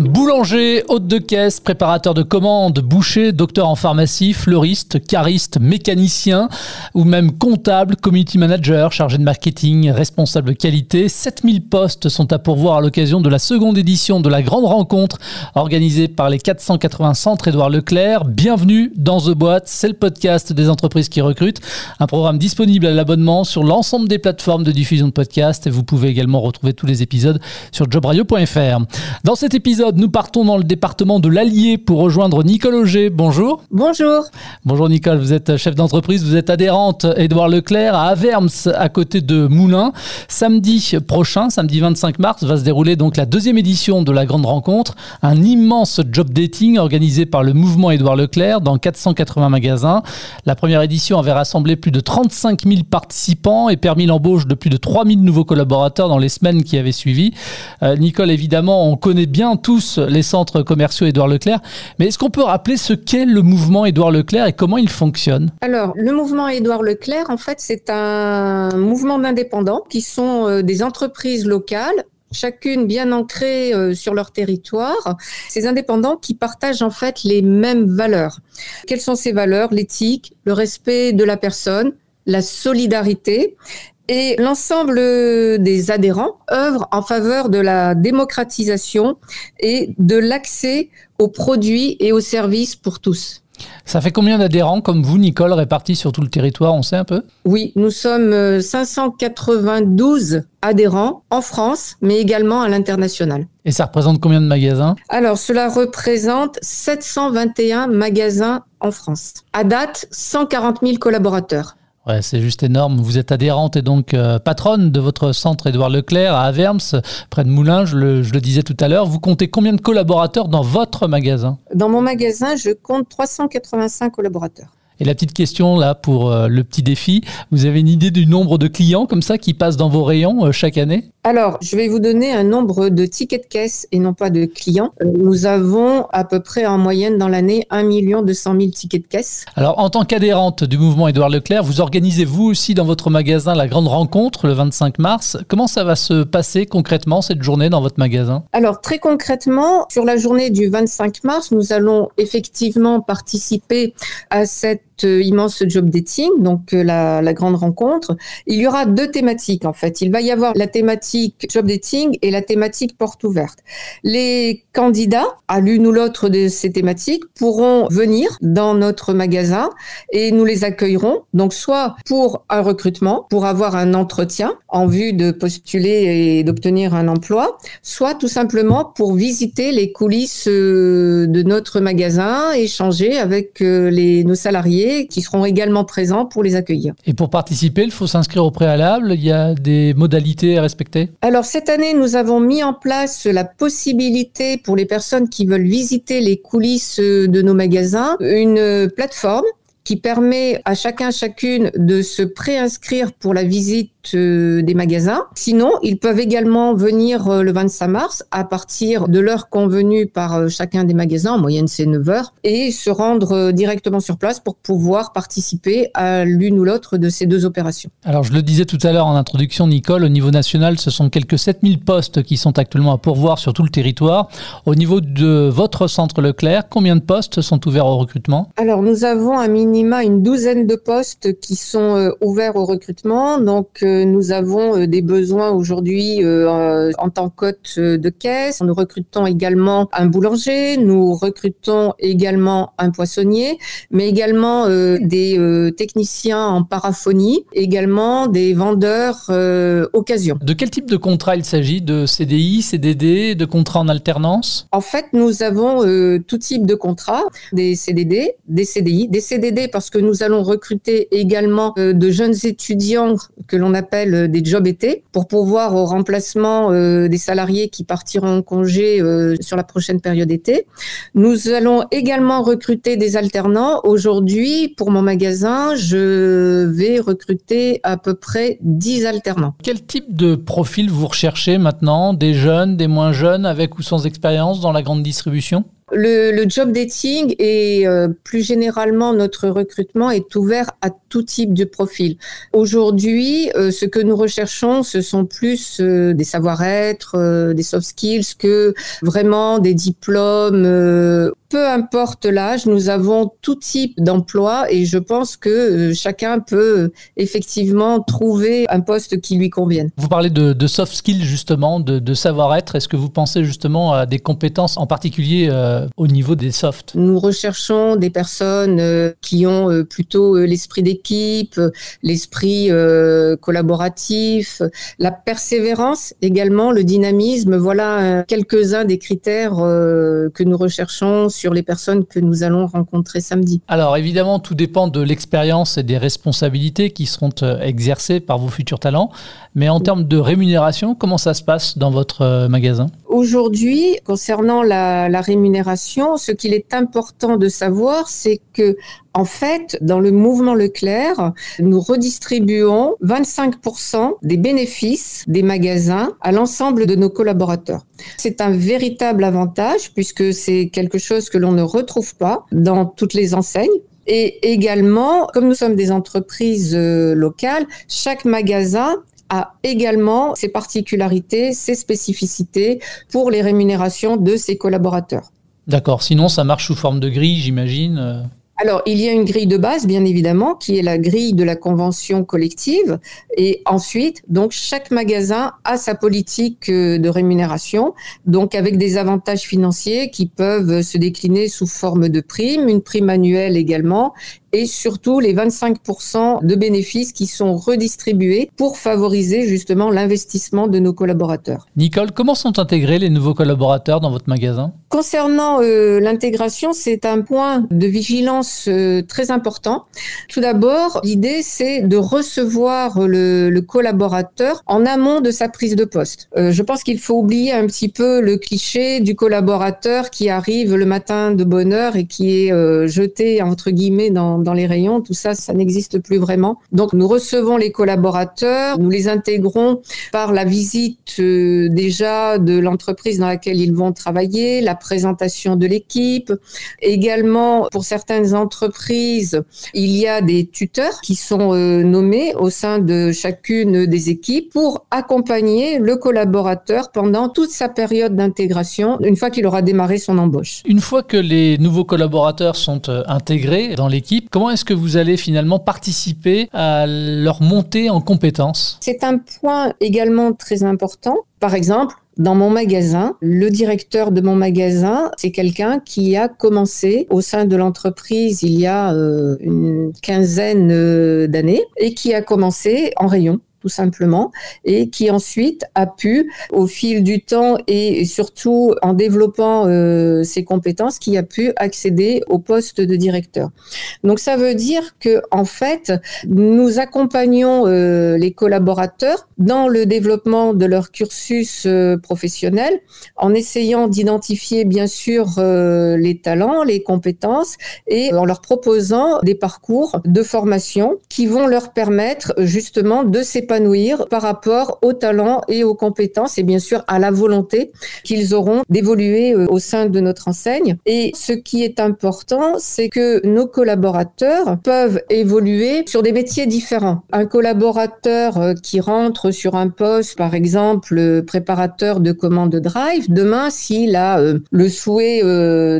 Boulanger, hôte de caisse, préparateur de commandes, boucher, docteur en pharmacie, fleuriste, cariste, mécanicien ou même comptable, community manager, chargé de marketing, responsable qualité. 7000 postes sont à pourvoir à l'occasion de la seconde édition de la grande rencontre organisée par les 480 centres Édouard Leclerc. Bienvenue dans The Boîte, c'est le podcast des entreprises qui recrutent. Un programme disponible à l'abonnement sur l'ensemble des plateformes de diffusion de podcasts et vous pouvez également retrouver tous les épisodes sur jobradio.fr. Dans cet épisode, nous partons dans le département de l'Allier pour rejoindre Nicole Auger. Bonjour. Bonjour. Bonjour Nicole, vous êtes chef d'entreprise, vous êtes adhérente Édouard Leclerc à Averms à côté de Moulins. Samedi prochain, samedi 25 mars, va se dérouler donc la deuxième édition de la grande rencontre, un immense job dating organisé par le mouvement Édouard Leclerc dans 480 magasins. La première édition avait rassemblé plus de 35 000 participants et permis l'embauche de plus de 3 000 nouveaux collaborateurs dans les semaines qui avaient suivi. Euh, Nicole, évidemment, on connaît bien tous les centres commerciaux Édouard Leclerc. Mais est-ce qu'on peut rappeler ce qu'est le mouvement Édouard Leclerc et comment il fonctionne? Alors, le mouvement Édouard Leclerc, en fait, c'est un mouvement d'indépendants qui sont euh, des entreprises locales chacune bien ancrée euh, sur leur territoire, ces indépendants qui partagent en fait les mêmes valeurs. Quelles sont ces valeurs? L'éthique, le respect de la personne, la solidarité et l'ensemble des adhérents œuvrent en faveur de la démocratisation et de l'accès aux produits et aux services pour tous. Ça fait combien d'adhérents comme vous, Nicole, répartis sur tout le territoire On sait un peu? Oui, nous sommes 592 euh, adhérents en France, mais également à l'international. Et ça représente combien de magasins? Alors, cela représente 721 magasins en France. À date, 140 000 collaborateurs. Ouais, c'est juste énorme. Vous êtes adhérente et donc euh, patronne de votre centre Édouard Leclerc à Averms, près de Moulins, je le, je le disais tout à l'heure. Vous comptez combien de collaborateurs dans votre magasin? Dans mon magasin, je compte 385 collaborateurs. Et la petite question là pour euh, le petit défi, vous avez une idée du nombre de clients comme ça qui passent dans vos rayons euh, chaque année? Alors, je vais vous donner un nombre de tickets de caisse et non pas de clients. Euh, nous avons à peu près en moyenne dans l'année 1 200 000 tickets de caisse. Alors, en tant qu'adhérente du mouvement Édouard Leclerc, vous organisez vous aussi dans votre magasin la grande rencontre le 25 mars. Comment ça va se passer concrètement cette journée dans votre magasin? Alors, très concrètement, sur la journée du 25 mars, nous allons effectivement participer à cette euh, immense job dating, donc euh, la, la, grande rencontre. Il y aura deux thématiques en fait. Il va y avoir la thématique job dating et la thématique porte ouverte. Les candidats à l'une ou l'autre de ces thématiques pourront venir dans notre magasin et nous les accueillerons. Donc soit pour un recrutement, pour avoir un entretien en vue de postuler et d'obtenir un emploi, soit tout simplement pour visiter les coulisses euh, de notre magasin, échanger avec les, nos salariés qui seront également présents pour les accueillir. Et pour participer, il faut s'inscrire au préalable. Il y a des modalités à respecter? Alors cette année, nous avons mis en place la possibilité pour les personnes qui veulent visiter les coulisses de nos magasins, une plateforme qui permet à chacun chacune de se préinscrire pour la visite des magasins. Sinon, ils peuvent également venir euh, le 25 mars à partir de l'heure convenue par euh, chacun des magasins, en moyenne c'est 9 heures, et se rendre directement sur place pour pouvoir participer à l'une ou l'autre de ces deux opérations. Alors je le disais tout à l'heure en introduction, Nicole, au niveau national, ce sont quelques 7000 postes qui sont actuellement à pourvoir sur tout le territoire. Au niveau de votre centre Leclerc, combien de postes sont ouverts au recrutement? Alors nous avons un minima une douzaine de postes qui sont ouverts au recrutement. Donc nous avons euh, des besoins aujourd'hui euh, en tant qu'hôte euh, de caisse. Nous recrutons également un boulanger, nous recrutons également un poissonnier, mais également des techniciens en paraphonie, également des vendeurs occasion. De quel type de contrat il s'agit? De CDI, CDD, de contrats en alternance? En fait, nous avons tout type de contrats, des CDD, des CDI, des CDD parce que nous allons recruter également de jeunes étudiants que l'on a appelle des jobs été pour pouvoir au remplacement des salariés qui partiront en congé sur la prochaine période été. Nous allons également recruter des alternants. Aujourd'hui, pour mon magasin, je vais recruter à peu près 10 alternants. Quel type de profil vous recherchez maintenant? Des jeunes, des moins jeunes, avec ou sans expérience dans la grande distribution? Le, job dating et euh, plus généralement notre recrutement est ouvert à tout type de profil. Aujourd'hui, euh, ce que nous recherchons, ce sont plus euh, des savoir-être, des soft skills que vraiment des diplômes peu importe l'âge, nous avons tout type d'emploi et je pense que euh, chacun peut euh, effectivement trouver un poste qui lui convienne. Vous parlez de, soft skills justement, de, savoir-être. Est-ce que vous pensez justement à des compétences en particulier euh, au niveau des softs Nous recherchons des personnes qui ont plutôt l'esprit d'équipe, l'esprit collaboratif, la persévérance également, le dynamisme. Voilà quelques-uns des critères que nous recherchons sur les personnes que nous allons rencontrer samedi. Alors évidemment, tout dépend de l'expérience et des responsabilités qui seront euh, exercées par vos futurs talents. Mais en termes de rémunération, comment ça se passe dans votre euh, magasin? Aujourd'hui, concernant la, la rémunération, ce qu'il est important de savoir, c'est que en fait, dans le mouvement Leclerc, nous redistribuons 25% des bénéfices des magasins à l'ensemble de nos collaborateurs. C'est un véritable avantage puisque c'est quelque chose que l'on ne retrouve pas dans toutes les enseignes. Et également, comme nous sommes des entreprises euh, locales, chaque magasin a également ses particularités, ses spécificités pour les rémunérations de ses collaborateurs. D'accord, sinon ça marche sous forme de grille, j'imagine euh. Alors, il y a une grille de base, bien évidemment, qui est la grille de la convention collective. Et ensuite, donc, chaque magasin a sa politique euh, de rémunération, donc avec des avantages financiers qui peuvent se décliner sous forme de prime, une prime annuelle également, et surtout les 25% de bénéfices qui sont redistribués pour favoriser justement l'investissement de nos collaborateurs. Nicole, comment sont intégrés les nouveaux collaborateurs dans votre magasin? Concernant euh, l'intégration, c'est un point de vigilance euh, très important. Tout d'abord, l'idée, c'est de recevoir le, le, collaborateur en amont de sa prise de poste. Euh, je pense qu'il faut oublier un petit peu le cliché du collaborateur qui arrive le matin de bonne heure et qui est jeté, entre guillemets, dans, dans les rayons, tout ça, ça n'existe plus vraiment. Donc nous recevons les collaborateurs, nous les intégrons par la visite euh, déjà de l'entreprise dans laquelle ils vont travailler, la présentation de l'équipe. Également, pour certaines entreprises, il y a des tuteurs qui sont euh, nommés au sein de chacune des équipes pour accompagner le collaborateur pendant toute sa période d'intégration, une fois qu'il aura démarré son embauche. Une fois que les nouveaux collaborateurs sont euh, intégrés dans l'équipe, Comment est-ce que vous allez finalement participer à leur montée en compétences? C'est un point également très important. Par exemple, dans mon magasin, le directeur de mon magasin, c'est quelqu'un qui a commencé au sein de l'entreprise il y a euh, une quinzaine euh, d'années et qui a commencé en rayon tout simplement, et qui ensuite a pu, au fil du temps et surtout en développant euh, ses compétences, qui a pu accéder au poste de directeur. Donc ça veut dire que en fait, nous accompagnons euh, les collaborateurs dans le développement de leur cursus euh, professionnel, en essayant d'identifier bien sûr les talents, les compétences, et en leur proposant des parcours de formation qui vont leur permettre justement de s'épanouir par rapport aux talents et aux compétences et bien sûr à la volonté qu'ils auront d'évoluer euh, au sein de notre enseigne. Et ce qui est important, c'est que nos collaborateurs peuvent évoluer sur des métiers différents. Un collaborateur euh, qui rentre sur un poste, par exemple, euh, préparateur de commande drive, demain, s'il a le souhait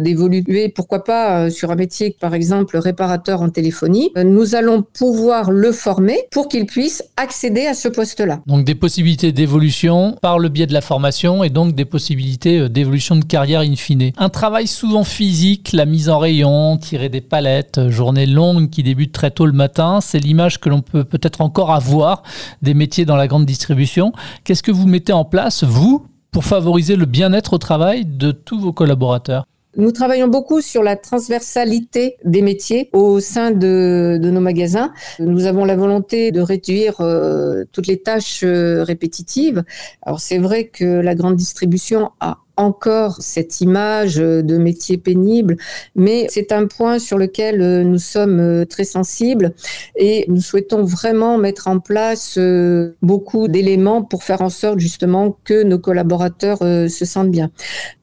d'évoluer, pourquoi pas sur un métier, par exemple, réparateur en téléphonie, nous allons pouvoir le former pour qu'il puisse accéder à ce poste-là. Donc des possibilités d'évolution par le biais de la formation et donc des possibilités euh, d'évolution de carrière in fine. Un travail souvent physique, la mise en rayon, tirer des palettes, euh, journée longue qui débute très tôt le matin, c'est l'image que l'on peut peut-être encore avoir des métiers dans la grande distribution. Qu'est-ce que vous mettez en place, vous, pour favoriser le bien-être au travail de tous vos collaborateurs? Nous travaillons beaucoup sur la transversalité des métiers au sein de, nos magasins. Nous avons la volonté de réduire euh, toutes les tâches euh, répétitives. Alors c'est vrai que la grande distribution a encore cette image de métier pénible, mais c'est un point sur lequel euh, nous sommes euh, très sensibles et nous souhaitons vraiment mettre en place euh, beaucoup d'éléments pour faire en sorte justement que nos collaborateurs se sentent bien.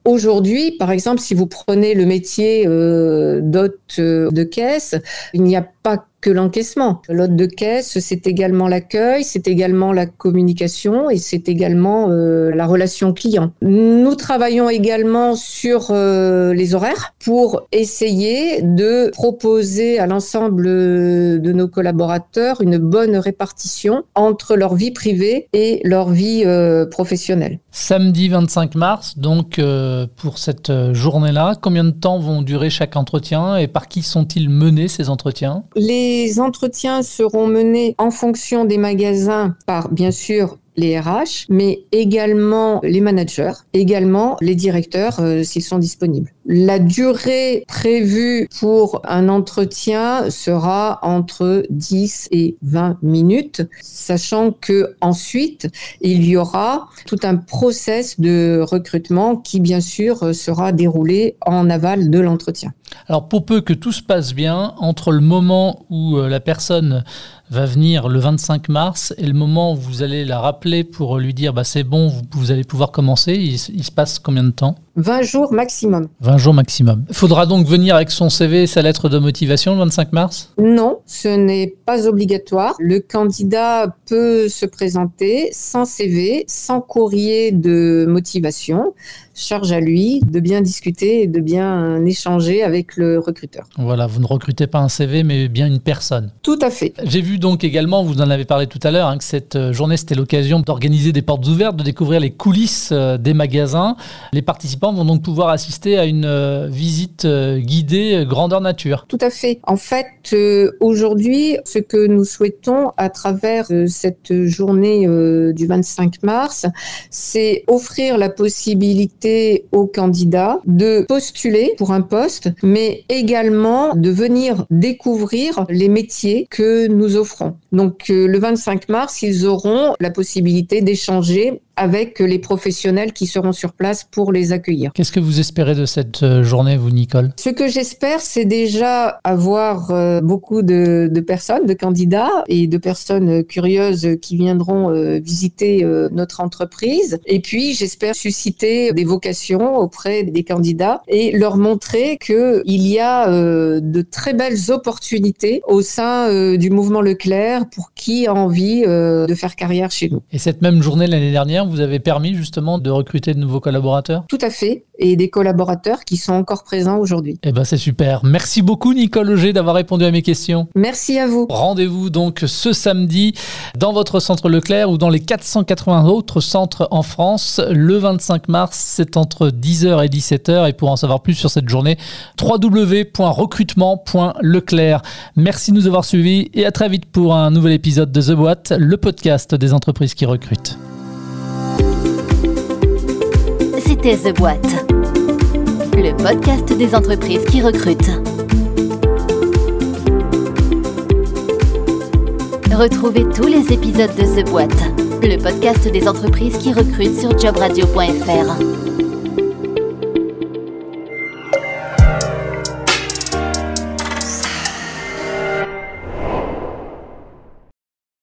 Aujourd'hui, par exemple, si vous prenez le métier d'hôte de caisse, il n'y a pas que l'encaissement. L'hôte de caisse, c'est également l'accueil, c'est également la communication et c'est également euh, la relation client. Nous travaillons également sur euh, les horaires pour essayer de proposer à l'ensemble de nos collaborateurs une bonne répartition entre leur vie privée et leur vie euh, professionnelle. Samedi 25 mars, donc pour cette journée-là, combien de temps vont durer chaque entretien et par qui sont-ils menés ces entretiens? Les entretiens seront menés en fonction des magasins par, bien sûr, les RH, mais également les managers, également les directeurs euh, s'ils sont disponibles. La durée prévue pour un entretien sera entre 10 et 20 minutes, sachant que ensuite il y aura tout un process de recrutement qui bien sûr sera déroulé en aval de l'entretien. Alors pour peu que tout se passe bien, entre le moment où euh, la personne va venir le 25 mars et le moment où vous allez la rappeler pour lui dire bah, c'est bon, vous, allez pouvoir commencer, il, se passe combien de temps? 20 jours maximum. 20 jours maximum. Faudra donc venir avec son CV et sa lettre de motivation le 25 mars? Non, ce n'est pas obligatoire. Le candidat peut se présenter sans CV, sans courrier de motivation charge à lui de bien discuter et de bien échanger avec le recruteur. Voilà, vous ne recrutez pas un CV, mais bien une personne. Tout à fait. J'ai vu donc également, vous en avez parlé tout à l'heure, hein, que cette euh, journée, c'était l'occasion d'organiser des portes ouvertes, de découvrir les coulisses euh, des magasins. Les participants vont donc pouvoir assister à une euh, visite guidée grandeur nature. Tout à fait. En fait, aujourd'hui, ce que nous souhaitons à travers cette journée du 25 mars, c'est offrir la possibilité aux candidats de postuler pour un poste, mais également de venir découvrir les métiers que nous offrons. Donc euh, le 25 mars, ils auront la possibilité d'échanger avec les professionnels qui seront sur place pour les accueillir. Qu'est-ce que vous espérez de cette euh, journée, vous, Nicole? Ce que j'espère, c'est déjà avoir euh, beaucoup de, personnes, de candidats et de personnes curieuses qui viendront euh, visiter notre entreprise. Et puis, j'espère susciter des vocations auprès des candidats et leur montrer qu'il y a de très belles opportunités au sein du mouvement Leclerc pour qui a envie de faire carrière chez nous. Et cette même journée l'année dernière, vous avez permis justement de recruter de nouveaux collaborateurs? Tout à fait, et des collaborateurs qui sont encore présents aujourd'hui. Eh ben c'est super. Merci beaucoup Nicole Auger d'avoir répondu à mes questions. Merci à vous. Rendez-vous donc ce samedi dans votre centre Leclerc ou dans les 480 autres centres en France. Le 25 mars, c'est entre 10h et 17h. Et pour en savoir plus sur cette journée, www.recrutement.leclerc. Merci de nous avoir suivis et à très vite pour un nouvel épisode de The Boîte, le podcast des entreprises qui recrutent. The Boîte, le podcast des entreprises qui recrutent. Retrouvez tous les épisodes de The Boîte, le podcast des entreprises qui recrutent sur jobradio.fr.